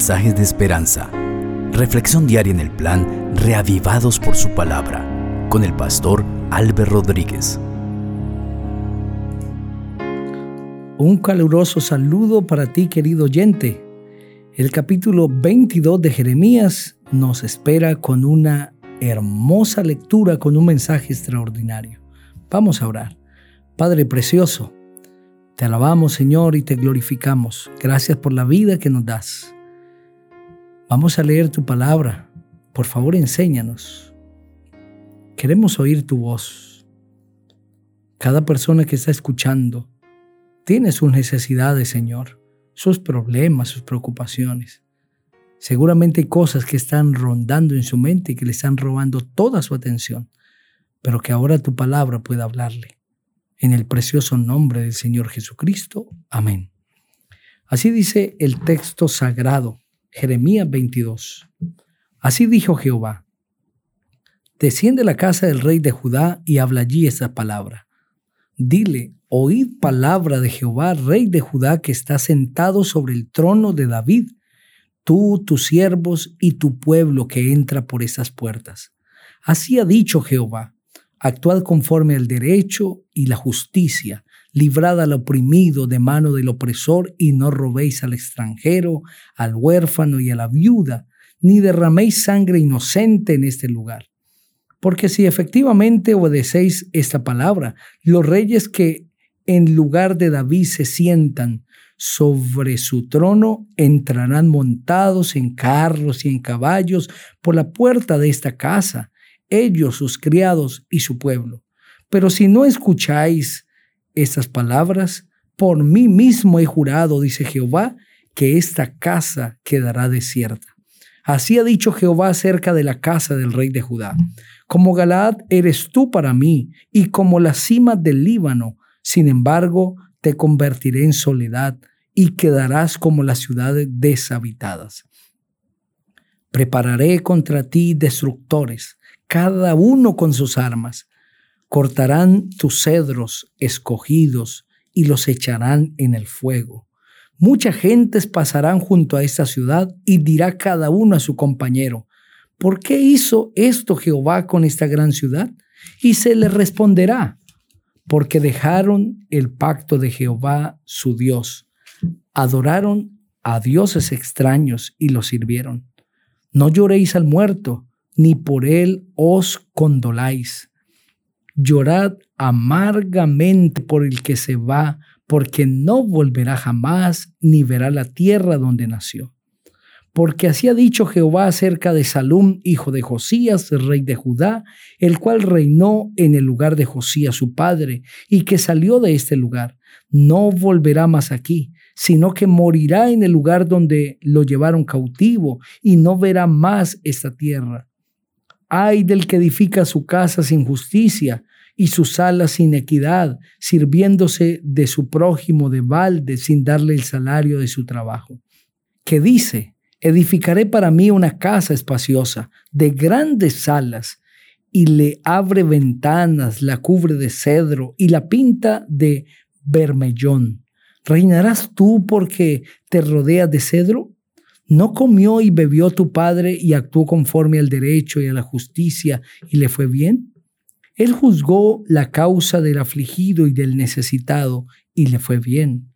mensajes de esperanza. Reflexión diaria en el plan Reavivados por su palabra con el pastor Álvaro Rodríguez. Un caluroso saludo para ti, querido oyente. El capítulo 22 de Jeremías nos espera con una hermosa lectura, con un mensaje extraordinario. Vamos a orar. Padre precioso, te alabamos Señor y te glorificamos. Gracias por la vida que nos das. Vamos a leer tu palabra. Por favor, enséñanos. Queremos oír tu voz. Cada persona que está escuchando tiene sus necesidades, Señor, sus problemas, sus preocupaciones. Seguramente hay cosas que están rondando en su mente y que le están robando toda su atención, pero que ahora tu palabra pueda hablarle en el precioso nombre del Señor Jesucristo. Amén. Así dice el texto sagrado, Jeremías 22. Así dijo Jehová, desciende a la casa del rey de Judá y habla allí esta palabra. Dile, oíd palabra de Jehová, rey de Judá, que está sentado sobre el trono de David, tú, tus siervos y tu pueblo que entra por esas puertas. Así ha dicho Jehová, Actuad conforme al derecho y la justicia, librad al oprimido de mano del opresor y no robéis al extranjero, al huérfano y a la viuda, ni derraméis sangre inocente en este lugar. Porque si efectivamente obedecéis esta palabra, los reyes que en lugar de David se sientan sobre su trono entrarán montados en carros y en caballos por la puerta de esta casa ellos, sus criados y su pueblo. Pero si no escucháis estas palabras, por mí mismo he jurado, dice Jehová, que esta casa quedará desierta. Así ha dicho Jehová acerca de la casa del rey de Judá. Como Galaad eres tú para mí, y como la cima del Líbano, sin embargo, te convertiré en soledad y quedarás como las ciudades deshabitadas. Prepararé contra ti destructores cada uno con sus armas. Cortarán tus cedros escogidos y los echarán en el fuego. Muchas gentes pasarán junto a esta ciudad y dirá cada uno a su compañero, ¿por qué hizo esto Jehová con esta gran ciudad? Y se le responderá, porque dejaron el pacto de Jehová su Dios, adoraron a dioses extraños y los sirvieron. No lloréis al muerto, ni por él os condoláis. Llorad amargamente por el que se va, porque no volverá jamás, ni verá la tierra donde nació. Porque así ha dicho Jehová acerca de Salum, hijo de Josías, rey de Judá, el cual reinó en el lugar de Josías su padre, y que salió de este lugar. No volverá más aquí, sino que morirá en el lugar donde lo llevaron cautivo, y no verá más esta tierra. Ay del que edifica su casa sin justicia y su sala sin equidad, sirviéndose de su prójimo de balde sin darle el salario de su trabajo. Que dice, edificaré para mí una casa espaciosa, de grandes salas, y le abre ventanas, la cubre de cedro y la pinta de bermellón. ¿Reinarás tú porque te rodeas de cedro? ¿No comió y bebió tu padre y actuó conforme al derecho y a la justicia y le fue bien? Él juzgó la causa del afligido y del necesitado y le fue bien.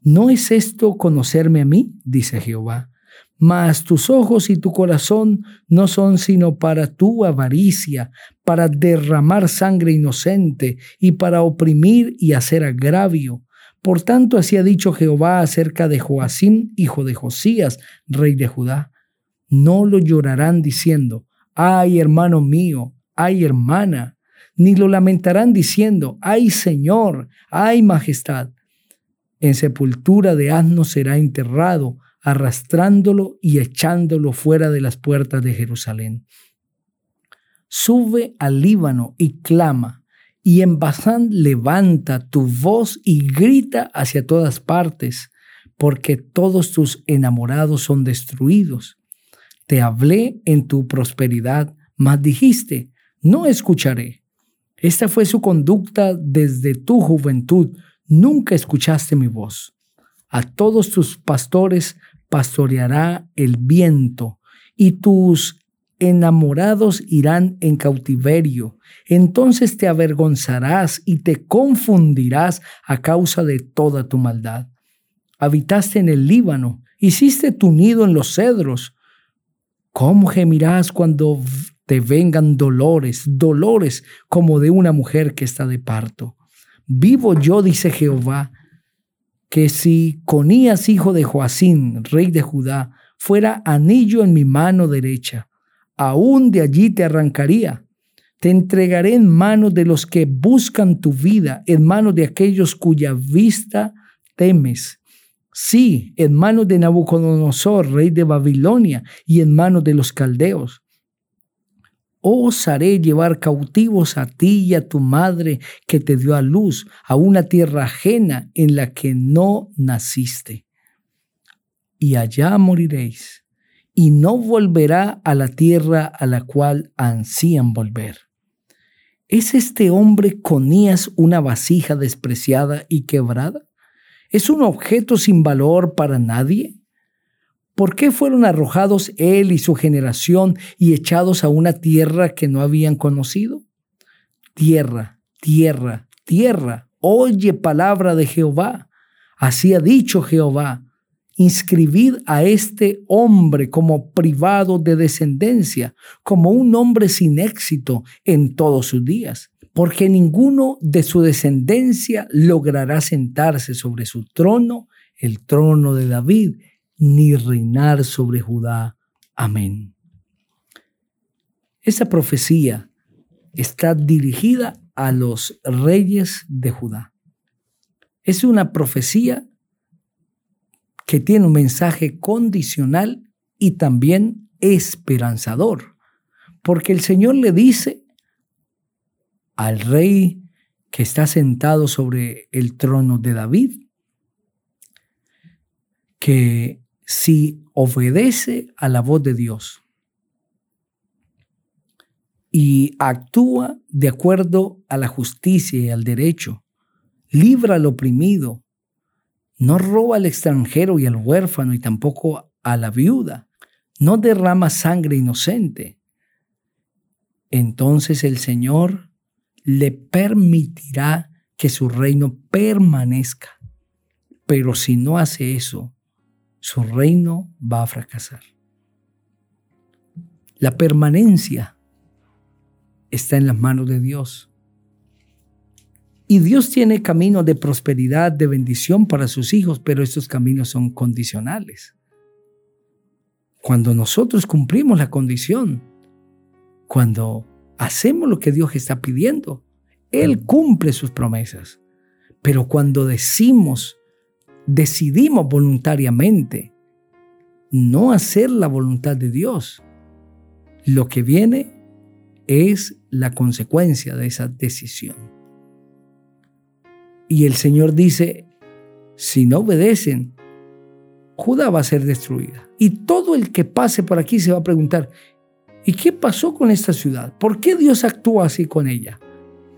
¿No es esto conocerme a mí? dice Jehová. Mas tus ojos y tu corazón no son sino para tu avaricia, para derramar sangre inocente y para oprimir y hacer agravio por tanto, así ha dicho Jehová acerca de Joacim, hijo de Josías, rey de Judá. No lo llorarán diciendo, ay hermano mío, ay hermana, ni lo lamentarán diciendo, ay Señor, ay majestad. En sepultura de asno será enterrado, arrastrándolo y echándolo fuera de las puertas de Jerusalén. Sube al Líbano y clama y en Bazán levanta tu voz y grita hacia todas partes, porque todos tus enamorados son destruidos. Te hablé en tu prosperidad, mas dijiste, no escucharé. Esta fue su conducta desde tu juventud, nunca escuchaste mi voz. A todos tus pastores pastoreará el viento y tus enamorados irán en cautiverio. Entonces te avergonzarás y te confundirás a causa de toda tu maldad. Habitaste en el Líbano, hiciste tu nido en los cedros. ¿Cómo gemirás cuando te vengan dolores, dolores como de una mujer que está de parto? Vivo yo, dice Jehová, que si Conías, hijo de Joacín, rey de Judá, fuera anillo en mi mano derecha, aún de allí te arrancaría. Te entregaré en manos de los que buscan tu vida, en manos de aquellos cuya vista temes. Sí, en manos de Nabucodonosor, rey de Babilonia, y en manos de los caldeos. Os haré llevar cautivos a ti y a tu madre que te dio a luz, a una tierra ajena en la que no naciste. Y allá moriréis y no volverá a la tierra a la cual ansían volver. ¿Es este hombre Conías una vasija despreciada y quebrada? ¿Es un objeto sin valor para nadie? ¿Por qué fueron arrojados él y su generación y echados a una tierra que no habían conocido? Tierra, tierra, tierra, oye palabra de Jehová. Así ha dicho Jehová inscribid a este hombre como privado de descendencia, como un hombre sin éxito en todos sus días, porque ninguno de su descendencia logrará sentarse sobre su trono, el trono de David, ni reinar sobre Judá. Amén. Esa profecía está dirigida a los reyes de Judá. Es una profecía que tiene un mensaje condicional y también esperanzador, porque el Señor le dice al rey que está sentado sobre el trono de David, que si obedece a la voz de Dios y actúa de acuerdo a la justicia y al derecho, libra al oprimido, no roba al extranjero y al huérfano y tampoco a la viuda. No derrama sangre inocente. Entonces el Señor le permitirá que su reino permanezca. Pero si no hace eso, su reino va a fracasar. La permanencia está en las manos de Dios. Y Dios tiene caminos de prosperidad, de bendición para sus hijos, pero estos caminos son condicionales. Cuando nosotros cumplimos la condición, cuando hacemos lo que Dios está pidiendo, Él cumple sus promesas. Pero cuando decimos, decidimos voluntariamente no hacer la voluntad de Dios, lo que viene es la consecuencia de esa decisión. Y el Señor dice, si no obedecen, Judá va a ser destruida. Y todo el que pase por aquí se va a preguntar, ¿y qué pasó con esta ciudad? ¿Por qué Dios actúa así con ella?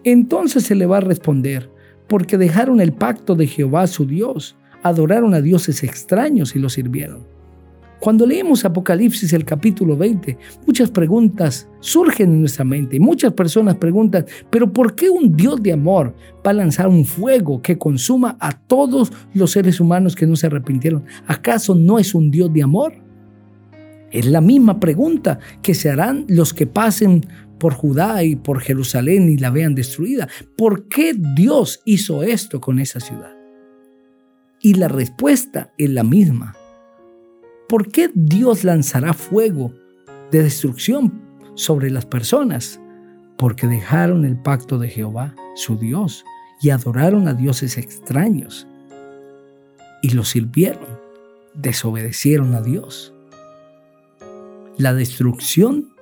Entonces se le va a responder, porque dejaron el pacto de Jehová su Dios, adoraron a dioses extraños y lo sirvieron. Cuando leemos Apocalipsis el capítulo 20, muchas preguntas surgen en nuestra mente muchas personas preguntan, pero ¿por qué un Dios de amor va a lanzar un fuego que consuma a todos los seres humanos que no se arrepintieron? ¿Acaso no es un Dios de amor? Es la misma pregunta que se harán los que pasen por Judá y por Jerusalén y la vean destruida. ¿Por qué Dios hizo esto con esa ciudad? Y la respuesta es la misma ¿por qué Dios lanzará fuego de destrucción sobre las personas? Porque dejaron el pacto de Jehová, su Dios, y adoraron a dioses extraños. Y los sirvieron, desobedecieron a Dios. La destrucción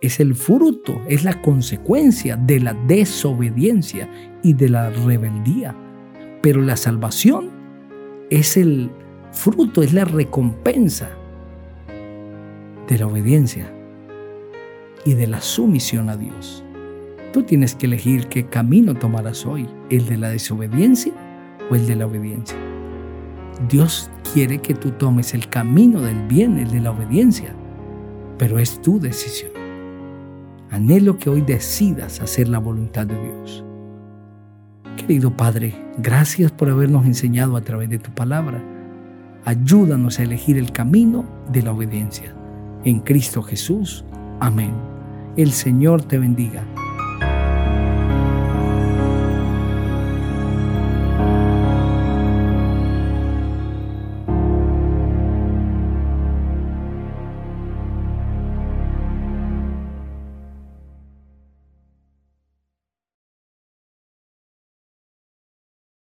es el fruto, es la consecuencia de la desobediencia y de la rebeldía. Pero la salvación es el fruto, es la recompensa de la obediencia y de la sumisión a Dios. Tú tienes que elegir qué camino tomarás hoy, el de la desobediencia o el de la obediencia. Dios quiere que tú tomes el camino del bien, el de la obediencia, pero es tu decisión. Anhelo que hoy decidas hacer la voluntad de Dios. Querido Padre, gracias por habernos enseñado a través de tu palabra. Ayúdanos a elegir el camino de la obediencia. En Cristo Jesús. Amén. El Señor te bendiga